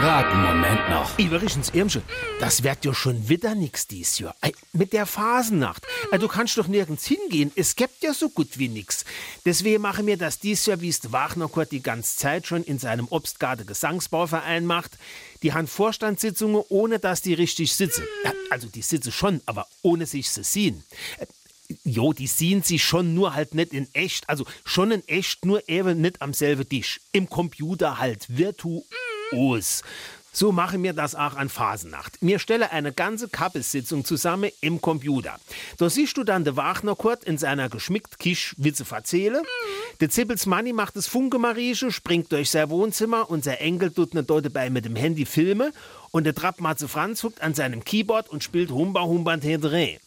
grad einen Moment noch. Übrigens, Irmsche, das wird ja schon wieder nix dies Jahr. Mit der Phasennacht. Du kannst doch nirgends hingehen. Es gibt ja so gut wie nix. Deswegen mache mir das dies Jahr, wie es Wagner Kurt die ganze Zeit schon in seinem Obstgarten Gesangsbauverein macht. Die haben Vorstandssitzungen, ohne dass die richtig sitzen. Also die sitzen schon, aber ohne sich zu sehen. Äh, Jo, die sehen sich schon nur halt nicht in echt. Also schon in echt, nur eben nicht am selben Tisch. Im Computer halt virtuos. So machen wir das auch an Phasennacht. Mir stelle eine ganze Kappessitzung zusammen im Computer. Da siehst du dann de Wagner Kurt in seiner geschmickt Kisch Witze verzähle. Der Zippels Manni macht das Funkemarieche, springt durch sein Wohnzimmer und sein Enkel tut ne dort dabei mit dem Handy Filme und der Trappmatze Franz huckt an seinem Keyboard und spielt Humba Humba Tedre.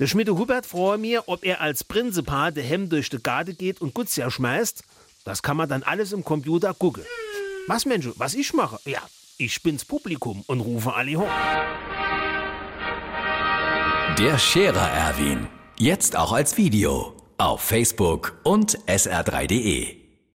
Der Schmiede Hubert freue mir, ob er als Prinzipal de Hemm durch de Garde geht und Gutzja schmeißt. Das kann man dann alles im Computer gucken. Was, Mensch, was ich mache? Ja, ich bin's Publikum und rufe alle hoch. Der Scherer Erwin. Jetzt auch als Video. Auf Facebook und sr3.de.